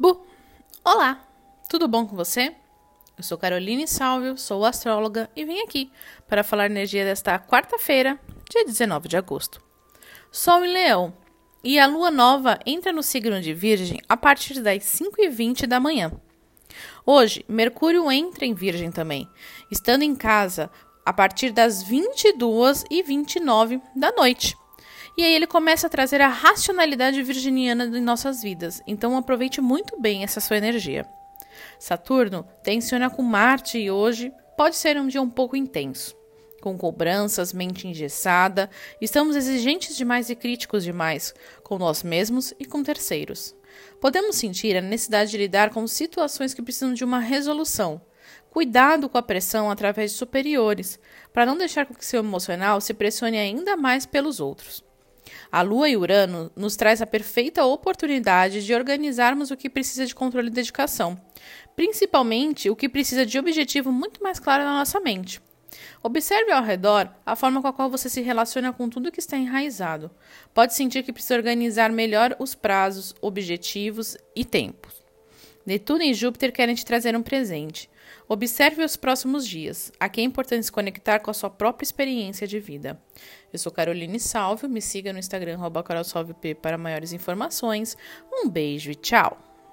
Bu! Olá! Tudo bom com você? Eu sou Caroline Salvio, sou astróloga e vim aqui para falar energia desta quarta-feira, dia 19 de agosto. Sol em Leão e a lua nova entra no signo de Virgem a partir das 5h20 da manhã. Hoje, Mercúrio entra em Virgem também, estando em casa a partir das 22h29 da noite. E aí ele começa a trazer a racionalidade virginiana em nossas vidas. Então aproveite muito bem essa sua energia. Saturno tensiona com Marte e hoje pode ser um dia um pouco intenso. Com cobranças, mente engessada, estamos exigentes demais e críticos demais com nós mesmos e com terceiros. Podemos sentir a necessidade de lidar com situações que precisam de uma resolução. Cuidado com a pressão através de superiores, para não deixar que seu emocional se pressione ainda mais pelos outros. A Lua e Urano nos traz a perfeita oportunidade de organizarmos o que precisa de controle e dedicação, principalmente o que precisa de objetivo muito mais claro na nossa mente. Observe ao redor a forma com a qual você se relaciona com tudo que está enraizado. Pode sentir que precisa organizar melhor os prazos, objetivos e tempos. Netuno e Júpiter querem te trazer um presente. Observe os próximos dias. Aqui é importante se conectar com a sua própria experiência de vida. Eu sou Caroline Salve, me siga no Instagram, carolsalvep para maiores informações. Um beijo e tchau!